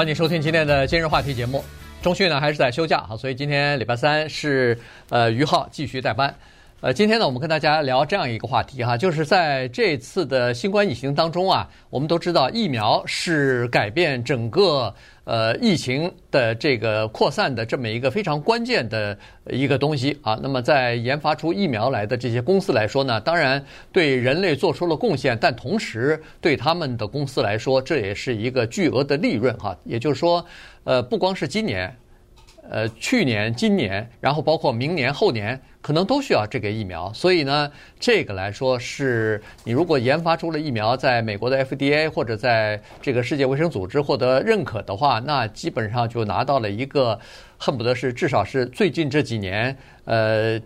欢迎收听今天的今日话题节目。钟旭呢还是在休假哈，所以今天礼拜三是呃于浩继续代班。呃，今天呢我们跟大家聊这样一个话题哈，就是在这次的新冠疫情当中啊，我们都知道疫苗是改变整个。呃，疫情的这个扩散的这么一个非常关键的一个东西啊，那么在研发出疫苗来的这些公司来说呢，当然对人类做出了贡献，但同时对他们的公司来说，这也是一个巨额的利润哈。也就是说，呃，不光是今年。呃，去年、今年，然后包括明年、后年，可能都需要这个疫苗。所以呢，这个来说是你如果研发出了疫苗，在美国的 FDA 或者在这个世界卫生组织获得认可的话，那基本上就拿到了一个恨不得是至少是最近这几年，呃，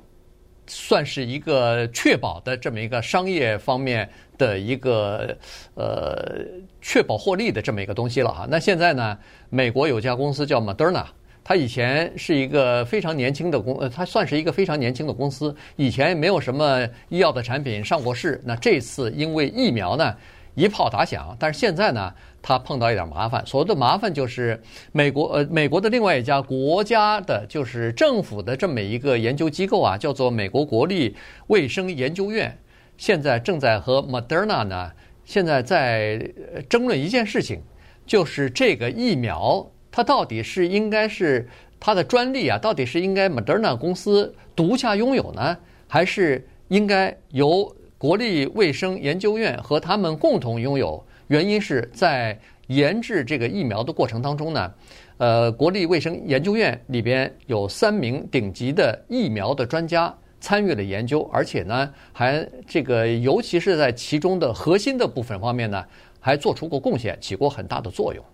算是一个确保的这么一个商业方面的一个呃确保获利的这么一个东西了哈。那现在呢，美国有家公司叫 Moderna。他以前是一个非常年轻的公，呃，他算是一个非常年轻的公司，以前没有什么医药的产品上过市。那这次因为疫苗呢一炮打响，但是现在呢，他碰到一点麻烦。所谓的麻烦就是美国，呃，美国的另外一家国家的，就是政府的这么一个研究机构啊，叫做美国国立卫生研究院，现在正在和 Moderna 呢，现在在争论一件事情，就是这个疫苗。它到底是应该是它的专利啊？到底是应该 Moderna 公司独家拥有呢，还是应该由国立卫生研究院和他们共同拥有？原因是在研制这个疫苗的过程当中呢，呃，国立卫生研究院里边有三名顶级的疫苗的专家参与了研究，而且呢，还这个尤其是在其中的核心的部分方面呢，还做出过贡献，起过很大的作用。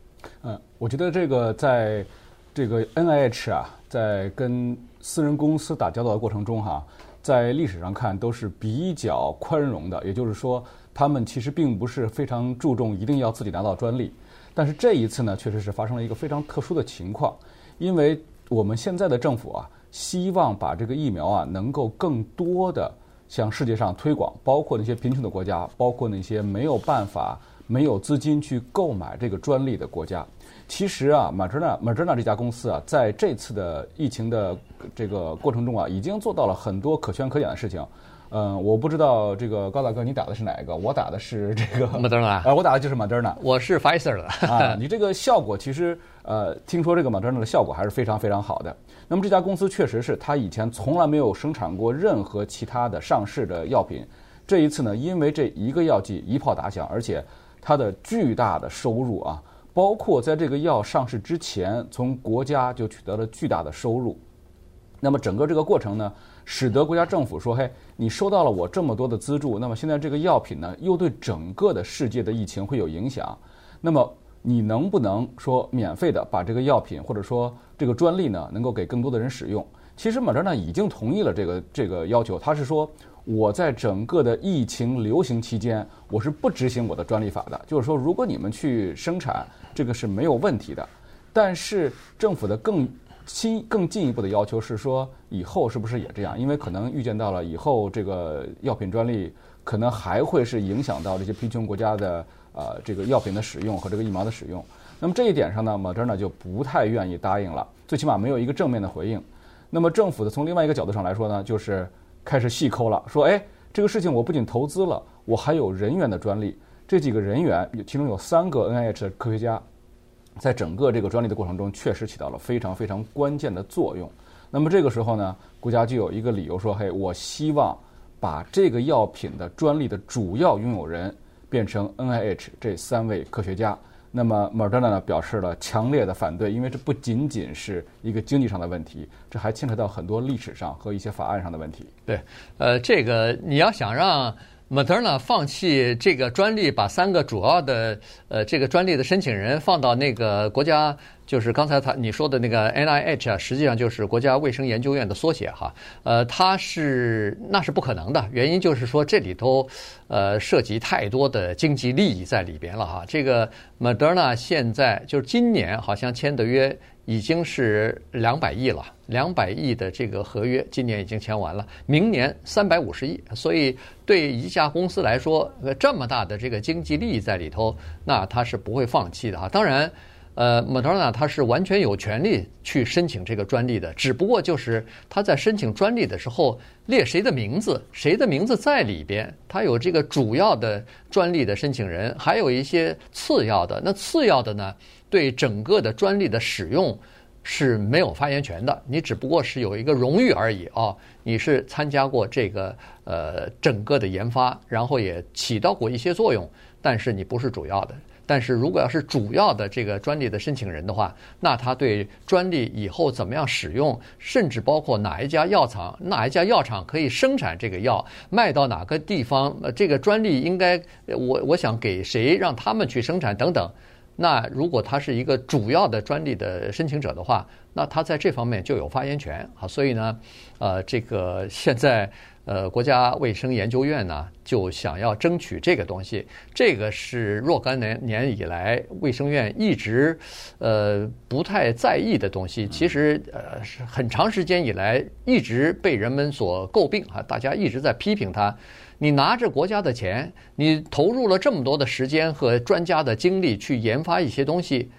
嗯，我觉得这个在这个 NIH 啊，在跟私人公司打交道的过程中哈，在历史上看都是比较宽容的，也就是说，他们其实并不是非常注重一定要自己拿到专利。但是这一次呢，确实是发生了一个非常特殊的情况，因为我们现在的政府啊，希望把这个疫苗啊能够更多的向世界上推广，包括那些贫穷的国家，包括那些没有办法。没有资金去购买这个专利的国家，其实啊，Moderna Moderna 这家公司啊，在这次的疫情的这个过程中啊，已经做到了很多可圈可点的事情。嗯，我不知道这个高大哥你打的是哪一个？我打的是这个 Moderna 啊、呃，我打的就是 Moderna，我是 Pfizer 的 啊。你这个效果其实呃，听说这个 Moderna 的效果还是非常非常好的。那么这家公司确实是他以前从来没有生产过任何其他的上市的药品，这一次呢，因为这一个药剂一炮打响，而且。它的巨大的收入啊，包括在这个药上市之前，从国家就取得了巨大的收入。那么整个这个过程呢，使得国家政府说：“嘿，你收到了我这么多的资助，那么现在这个药品呢，又对整个的世界的疫情会有影响。那么你能不能说免费的把这个药品或者说这个专利呢，能够给更多的人使用？”其实马扎呢已经同意了这个这个要求，他是说。我在整个的疫情流行期间，我是不执行我的专利法的。就是说，如果你们去生产，这个是没有问题的。但是政府的更新更进一步的要求是说，以后是不是也这样？因为可能预见到了以后这个药品专利可能还会是影响到这些贫穷国家的呃这个药品的使用和这个疫苗的使用。那么这一点上呢，Moderna 就不太愿意答应了，最起码没有一个正面的回应。那么政府的从另外一个角度上来说呢，就是。开始细抠了，说：“哎，这个事情我不仅投资了，我还有人员的专利。这几个人员，其中有三个 NIH 的科学家，在整个这个专利的过程中，确实起到了非常非常关键的作用。那么这个时候呢，国家就有一个理由说：嘿，我希望把这个药品的专利的主要拥有人变成 NIH 这三位科学家。”那么，Moderna 呢表示了强烈的反对，因为这不仅仅是一个经济上的问题，这还牵扯到很多历史上和一些法案上的问题。对，呃，这个你要想让 Moderna 放弃这个专利，把三个主要的呃这个专利的申请人放到那个国家。就是刚才他你说的那个 NIH 啊，实际上就是国家卫生研究院的缩写哈。呃，它是那是不可能的，原因就是说这里头呃涉及太多的经济利益在里边了哈。这个 Moderna 现在就是今年好像签的约已经是两百亿了，两百亿的这个合约今年已经签完了，明年三百五十亿。所以对一家公司来说，这么大的这个经济利益在里头，那他是不会放弃的哈。当然。呃，莫德纳他是完全有权利去申请这个专利的，只不过就是他在申请专利的时候列谁的名字，谁的名字在里边，他有这个主要的专利的申请人，还有一些次要的。那次要的呢，对整个的专利的使用是没有发言权的，你只不过是有一个荣誉而已啊，你是参加过这个呃整个的研发，然后也起到过一些作用，但是你不是主要的。但是如果要是主要的这个专利的申请人的话，那他对专利以后怎么样使用，甚至包括哪一家药厂、哪一家药厂可以生产这个药，卖到哪个地方，呃，这个专利应该我我想给谁，让他们去生产等等。那如果他是一个主要的专利的申请者的话，那他在这方面就有发言权啊。所以呢，呃，这个现在。呃，国家卫生研究院呢，就想要争取这个东西。这个是若干年年以来卫生院一直呃不太在意的东西。其实呃是很长时间以来一直被人们所诟病啊，大家一直在批评他。你拿着国家的钱，你投入了这么多的时间和专家的精力去研发一些东西，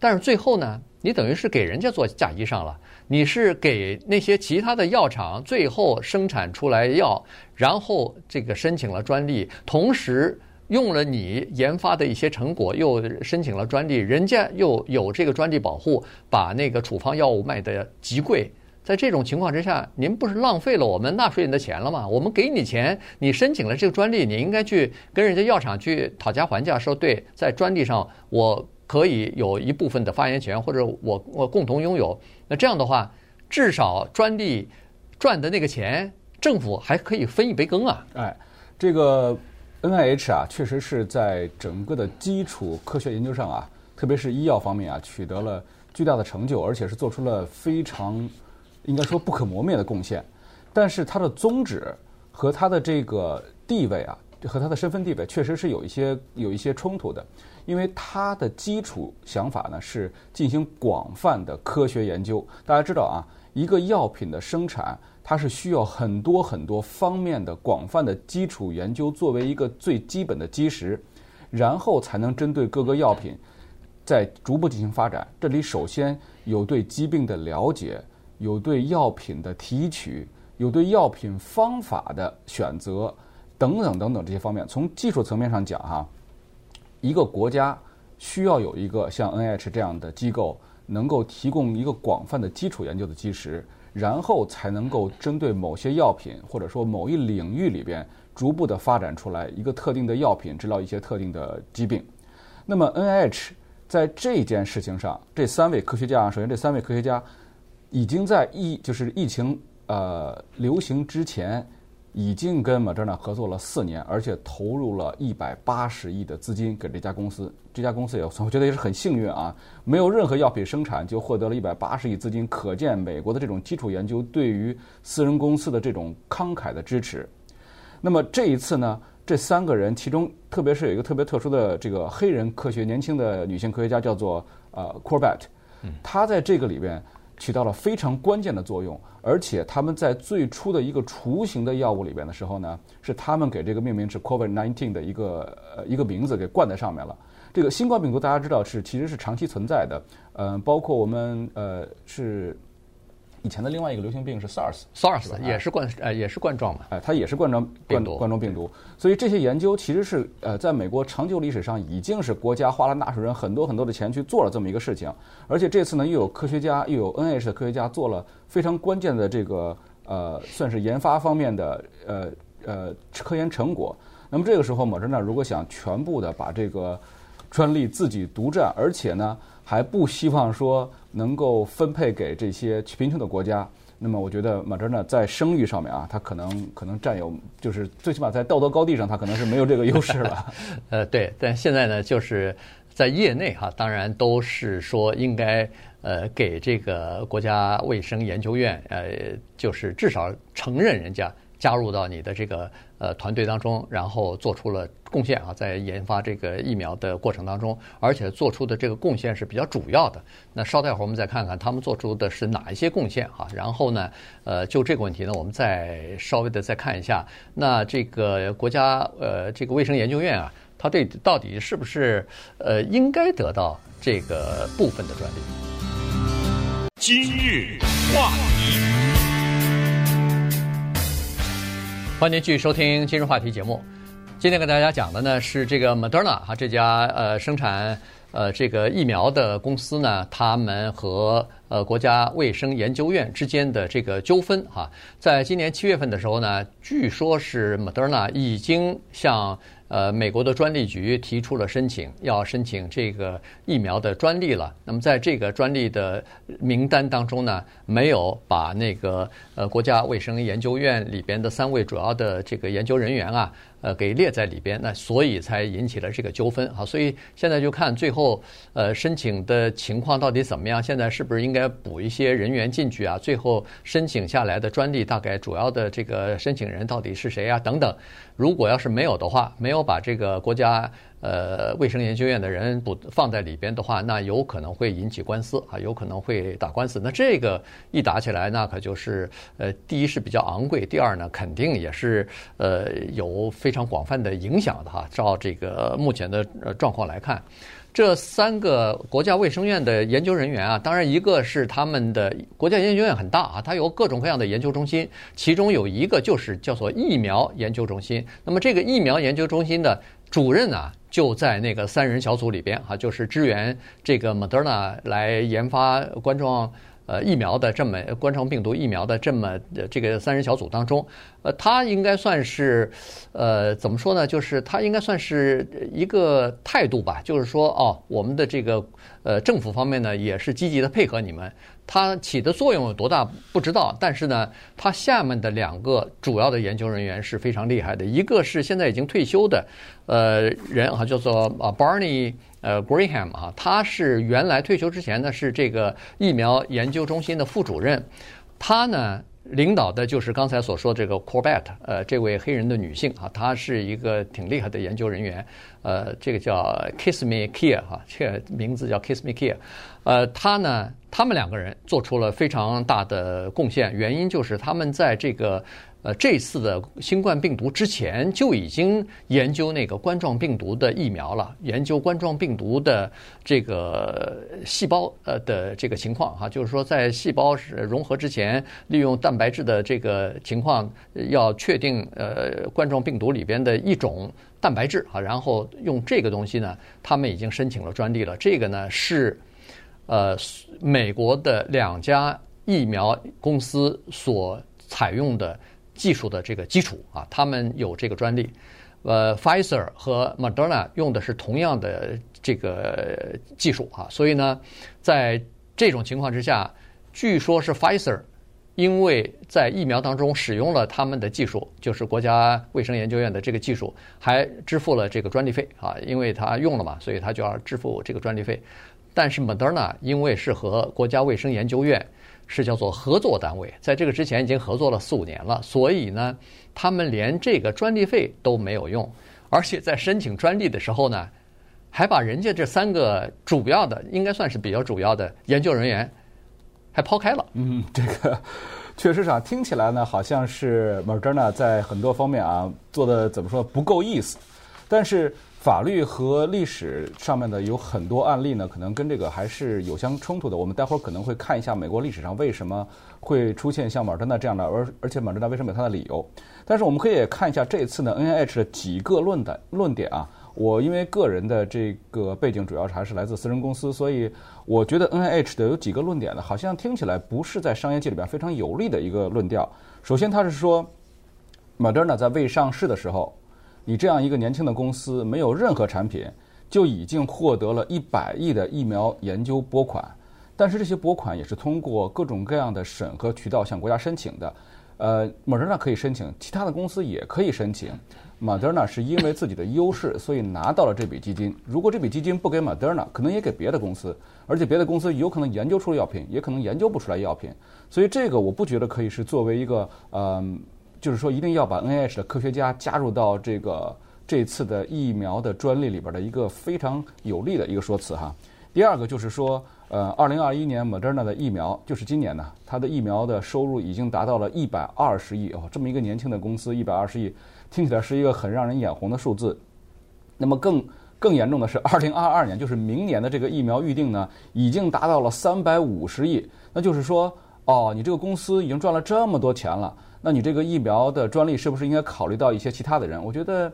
但是最后呢，你等于是给人家做嫁衣裳了。你是给那些其他的药厂最后生产出来药，然后这个申请了专利，同时用了你研发的一些成果，又申请了专利，人家又有这个专利保护，把那个处方药物卖得极贵。在这种情况之下，您不是浪费了我们纳税人的钱了吗？我们给你钱，你申请了这个专利，你应该去跟人家药厂去讨价还价，说对，在专利上我。可以有一部分的发言权，或者我我共同拥有。那这样的话，至少专利赚的那个钱，政府还可以分一杯羹啊！哎，这个 NIH 啊，确实是在整个的基础科学研究上啊，特别是医药方面啊，取得了巨大的成就，而且是做出了非常应该说不可磨灭的贡献。但是它的宗旨和它的这个地位啊，和它的身份地位，确实是有一些有一些冲突的。因为它的基础想法呢，是进行广泛的科学研究。大家知道啊，一个药品的生产，它是需要很多很多方面的广泛的基础研究作为一个最基本的基石，然后才能针对各个药品再逐步进行发展。这里首先有对疾病的了解，有对药品的提取，有对药品方法的选择，等等等等这些方面。从技术层面上讲，哈。一个国家需要有一个像 N H 这样的机构，能够提供一个广泛的基础研究的基石，然后才能够针对某些药品或者说某一领域里边，逐步的发展出来一个特定的药品，治疗一些特定的疾病。那么 N H 在这件事情上，这三位科学家，首先这三位科学家已经在疫就是疫情呃流行之前。已经跟 Moderna 合作了四年，而且投入了一百八十亿的资金给这家公司。这家公司也，我觉得也是很幸运啊，没有任何药品生产就获得了一百八十亿资金，可见美国的这种基础研究对于私人公司的这种慷慨的支持。那么这一次呢，这三个人其中，特别是有一个特别特殊的这个黑人科学年轻的女性科学家，叫做呃 Corbett，她在这个里边。起到了非常关键的作用，而且他们在最初的一个雏形的药物里边的时候呢，是他们给这个命名是 COVID nineteen 的一个呃一个名字给冠在上面了。这个新冠病毒大家知道是其实是长期存在的，嗯、包括我们呃是。以前的另外一个流行病是 SARS，SARS 也是冠呃也是冠状嘛，哎，它也是冠状冠冠状病毒，所以这些研究其实是呃在美国长久历史上已经是国家花了纳税人很多很多的钱去做了这么一个事情，而且这次呢又有科学家又有 NIH 的科学家做了非常关键的这个呃算是研发方面的呃呃科研成果，那么这个时候莫德纳如果想全部的把这个专利自己独占，而且呢。还不希望说能够分配给这些贫穷的国家，那么我觉得马哲呢在声誉上面啊，他可能可能占有，就是最起码在道德高地上，他可能是没有这个优势了。呃，对，但现在呢，就是在业内哈，当然都是说应该呃给这个国家卫生研究院呃，就是至少承认人家。加入到你的这个呃团队当中，然后做出了贡献啊，在研发这个疫苗的过程当中，而且做出的这个贡献是比较主要的。那稍待会儿我们再看看他们做出的是哪一些贡献哈。然后呢，呃，就这个问题呢，我们再稍微的再看一下，那这个国家呃这个卫生研究院啊，它这到底是不是呃应该得到这个部分的专利。今日话题，欢迎您继续收听今日话题节目。今天跟大家讲的呢是这个 Moderna 哈，这家呃生产呃这个疫苗的公司呢，他们和呃国家卫生研究院之间的这个纠纷哈，在今年七月份的时候呢，据说是 Moderna 已经向呃美国的专利局提出了申请，要申请这个疫苗的专利了。那么在这个专利的名单当中呢，没有把那个呃国家卫生研究院里边的三位主要的这个研究人员啊。呃，给列在里边，那所以才引起了这个纠纷啊。所以现在就看最后呃申请的情况到底怎么样。现在是不是应该补一些人员进去啊？最后申请下来的专利大概主要的这个申请人到底是谁啊？等等。如果要是没有的话，没有把这个国家。呃，卫生研究院的人不放在里边的话，那有可能会引起官司啊，有可能会打官司。那这个一打起来，那可就是呃，第一是比较昂贵，第二呢，肯定也是呃有非常广泛的影响的哈。照这个目前的状况来看，这三个国家卫生院的研究人员啊，当然一个是他们的国家研究院很大啊，它有各种各样的研究中心，其中有一个就是叫做疫苗研究中心。那么这个疫苗研究中心的主任啊。就在那个三人小组里边哈，就是支援这个 Moderna 来研发冠状呃疫苗的这么冠状病毒疫苗的这么这个三人小组当中，呃，他应该算是呃怎么说呢？就是他应该算是一个态度吧，就是说哦，我们的这个呃政府方面呢也是积极的配合你们。它起的作用有多大不知道，但是呢，它下面的两个主要的研究人员是非常厉害的。一个是现在已经退休的，呃人啊，叫做啊 Barney 呃 Graham 啊，他是原来退休之前呢是这个疫苗研究中心的副主任，他呢。领导的就是刚才所说这个 Corbett，呃，这位黑人的女性啊，她是一个挺厉害的研究人员，呃，这个叫 Kiss Me Kia 哈，这个名字叫 Kiss Me Kia，呃，她呢，他们两个人做出了非常大的贡献，原因就是他们在这个。呃，这次的新冠病毒之前就已经研究那个冠状病毒的疫苗了，研究冠状病毒的这个细胞呃的这个情况哈，就是说在细胞融合之前，利用蛋白质的这个情况，要确定呃冠状病毒里边的一种蛋白质啊，然后用这个东西呢，他们已经申请了专利了。这个呢是呃美国的两家疫苗公司所采用的。技术的这个基础啊，他们有这个专利，呃，Pfizer 和 Moderna 用的是同样的这个技术啊，所以呢，在这种情况之下，据说是 Pfizer 因为在疫苗当中使用了他们的技术，就是国家卫生研究院的这个技术，还支付了这个专利费啊，因为他用了嘛，所以他就要支付这个专利费。但是 Moderna 因为是和国家卫生研究院。是叫做合作单位，在这个之前已经合作了四五年了，所以呢，他们连这个专利费都没有用，而且在申请专利的时候呢，还把人家这三个主要的，应该算是比较主要的研究人员，还抛开了。嗯，这个确实上听起来呢，好像是 Moderna 在很多方面啊做的怎么说不够意思，但是。法律和历史上面的有很多案例呢，可能跟这个还是有相冲突的。我们待会儿可能会看一下美国历史上为什么会出现像马德纳这样的，而而且马德纳为什么有它的理由。但是我们可以看一下这次呢，NIH 的几个论的论点啊。我因为个人的这个背景主要还是来自私人公司，所以我觉得 NIH 的有几个论点呢，好像听起来不是在商业界里边非常有利的一个论调。首先，他是说，马德纳在未上市的时候。你这样一个年轻的公司，没有任何产品，就已经获得了一百亿的疫苗研究拨款。但是这些拨款也是通过各种各样的审核渠道向国家申请的。呃，Moderna 可以申请，其他的公司也可以申请。Moderna 是因为自己的优势，所以拿到了这笔基金。如果这笔基金不给 Moderna，可能也给别的公司，而且别的公司有可能研究出了药品，也可能研究不出来药品。所以这个我不觉得可以是作为一个嗯。呃就是说，一定要把 NIH 的科学家加入到这个这次的疫苗的专利里边的一个非常有利的一个说辞哈。第二个就是说，呃，二零二一年 Moderna 的疫苗，就是今年呢，它的疫苗的收入已经达到了一百二十亿哦，这么一个年轻的公司，一百二十亿，听起来是一个很让人眼红的数字。那么更更严重的是，二零二二年，就是明年的这个疫苗预定呢，已经达到了三百五十亿。那就是说，哦，你这个公司已经赚了这么多钱了，那你这个疫苗的专利是不是应该考虑到一些其他的人？我觉得，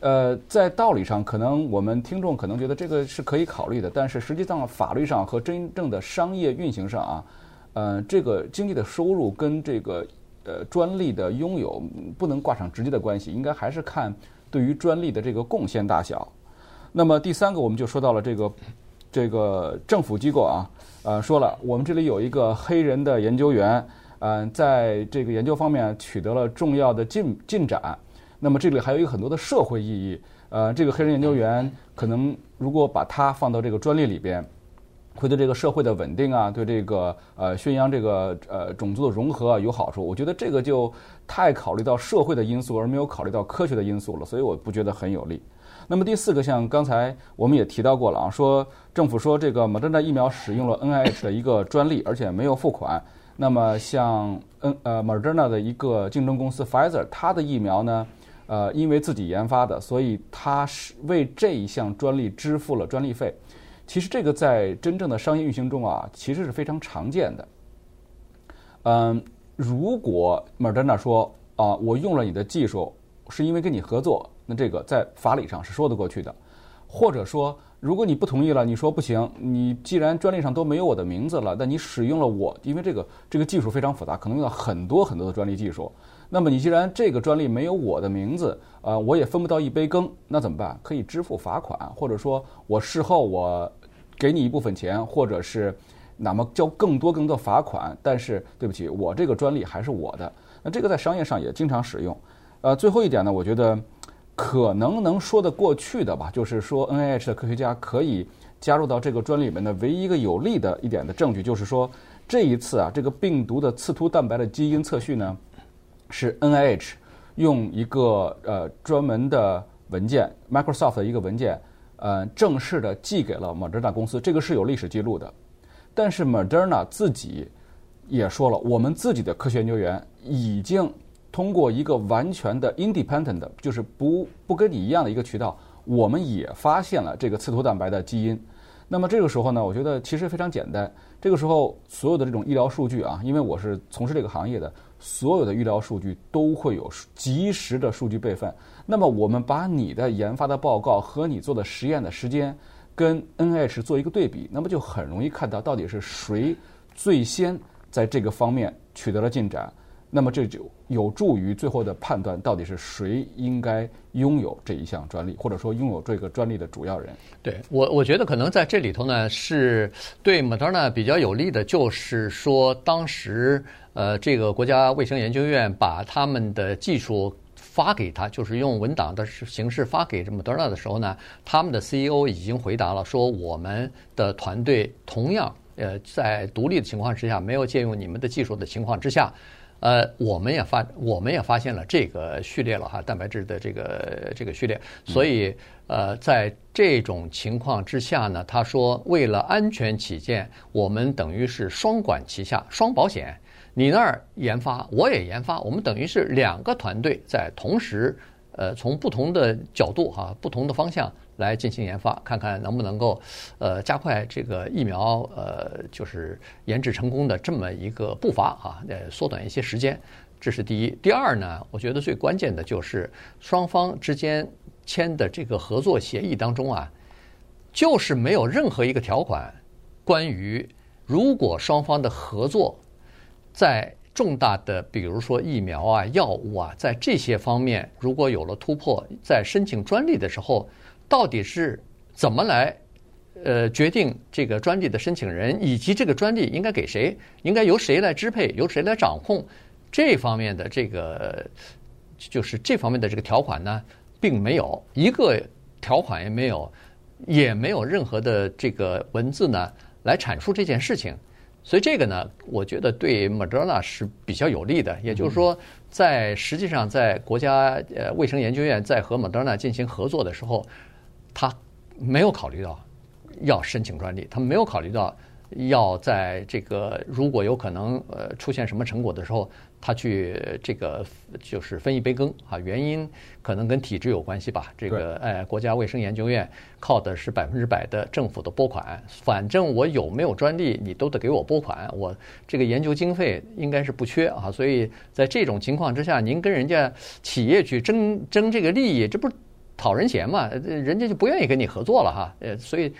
呃，在道理上，可能我们听众可能觉得这个是可以考虑的，但是实际上法律上和真正的商业运行上啊，呃，这个经济的收入跟这个呃专利的拥有不能挂上直接的关系，应该还是看对于专利的这个贡献大小。那么第三个，我们就说到了这个这个政府机构啊，呃，说了，我们这里有一个黑人的研究员，嗯、在这个研究方面取得了重要的进进展。那么这里还有一个很多的社会意义，呃，这个黑人研究员可能如果把它放到这个专利里边，会对这个社会的稳定啊，对这个呃宣扬这个呃种族的融合啊有好处。我觉得这个就太考虑到社会的因素，而没有考虑到科学的因素了，所以我不觉得很有利。那么第四个，像刚才我们也提到过了啊，说政府说这个莫德纳疫苗使用了 NIH 的一个专利，而且没有付款。那么像 N 呃莫德纳的一个竞争公司 Pfizer，它的疫苗呢，呃，因为自己研发的，所以它是为这一项专利支付了专利费。其实这个在真正的商业运行中啊，其实是非常常见的。嗯，如果莫德纳说啊，我用了你的技术，是因为跟你合作。那这个在法理上是说得过去的，或者说，如果你不同意了，你说不行，你既然专利上都没有我的名字了，那你使用了我，因为这个这个技术非常复杂，可能用到很多很多的专利技术。那么你既然这个专利没有我的名字，呃，我也分不到一杯羹，那怎么办？可以支付罚款，或者说我事后我给你一部分钱，或者是哪么交更多更多罚款，但是对不起，我这个专利还是我的。那这个在商业上也经常使用。呃，最后一点呢，我觉得。可能能说得过去的吧，就是说 NIH 的科学家可以加入到这个专利里面的唯一一个有利的一点的证据，就是说这一次啊，这个病毒的刺突蛋白的基因测序呢，是 NIH 用一个呃专门的文件，Microsoft 的一个文件，呃正式的寄给了 Moderna 公司，这个是有历史记录的。但是 Moderna 自己也说了，我们自己的科学研究员已经。通过一个完全的 independent，就是不不跟你一样的一个渠道，我们也发现了这个刺突蛋白的基因。那么这个时候呢，我觉得其实非常简单。这个时候所有的这种医疗数据啊，因为我是从事这个行业的，所有的医疗数据都会有及时的数据备份。那么我们把你的研发的报告和你做的实验的时间跟 NH 做一个对比，那么就很容易看到到底是谁最先在这个方面取得了进展。那么这就有助于最后的判断，到底是谁应该拥有这一项专利，或者说拥有这个专利的主要人。对我，我觉得可能在这里头呢，是对 Moderna 比较有利的，就是说当时呃，这个国家卫生研究院把他们的技术发给他，就是用文档的形式发给 Moderna 的时候呢，他们的 CEO 已经回答了，说我们的团队同样呃，在独立的情况之下，没有借用你们的技术的情况之下。呃，我们也发，我们也发现了这个序列了哈，蛋白质的这个这个序列，所以呃，在这种情况之下呢，他说为了安全起见，我们等于是双管齐下，双保险，你那儿研发，我也研发，我们等于是两个团队在同时，呃，从不同的角度哈，不同的方向。来进行研发，看看能不能够，呃，加快这个疫苗呃，就是研制成功的这么一个步伐啊，呃，缩短一些时间，这是第一。第二呢，我觉得最关键的就是双方之间签的这个合作协议当中啊，就是没有任何一个条款关于如果双方的合作在重大的，比如说疫苗啊、药物啊，在这些方面如果有了突破，在申请专利的时候。到底是怎么来，呃，决定这个专利的申请人，以及这个专利应该给谁，应该由谁来支配，由谁来掌控，这方面的这个就是这方面的这个条款呢，并没有一个条款也没有，也没有任何的这个文字呢来阐述这件事情，所以这个呢，我觉得对 Moderna 是比较有利的，也就是说，在实际上在国家呃卫生研究院在和 Moderna 进行合作的时候。他没有考虑到要申请专利，他没有考虑到要在这个如果有可能呃出现什么成果的时候，他去这个就是分一杯羹啊，原因可能跟体制有关系吧。这个哎，国家卫生研究院靠的是百分之百的政府的拨款，反正我有没有专利，你都得给我拨款，我这个研究经费应该是不缺啊。所以在这种情况之下，您跟人家企业去争争这个利益，这不是讨人嫌嘛？人家就不愿意跟你合作了哈。呃，所以。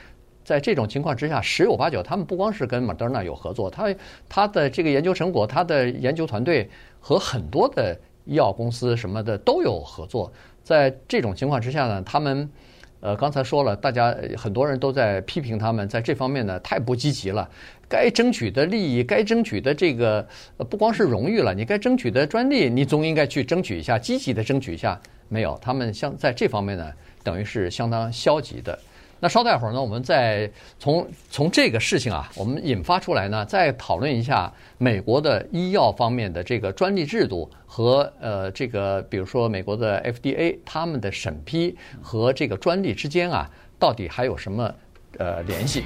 在这种情况之下，十有八九他们不光是跟 Moderna 有合作，他他的这个研究成果，他的研究团队和很多的医药公司什么的都有合作。在这种情况之下呢，他们呃刚才说了，大家很多人都在批评他们在这方面呢太不积极了。该争取的利益，该争取的这个呃不光是荣誉了，你该争取的专利，你总应该去争取一下，积极的争取一下。没有，他们像在这方面呢，等于是相当消极的。那稍待会儿呢，我们再从从这个事情啊，我们引发出来呢，再讨论一下美国的医药方面的这个专利制度和呃这个，比如说美国的 FDA 他们的审批和这个专利之间啊，到底还有什么呃联系？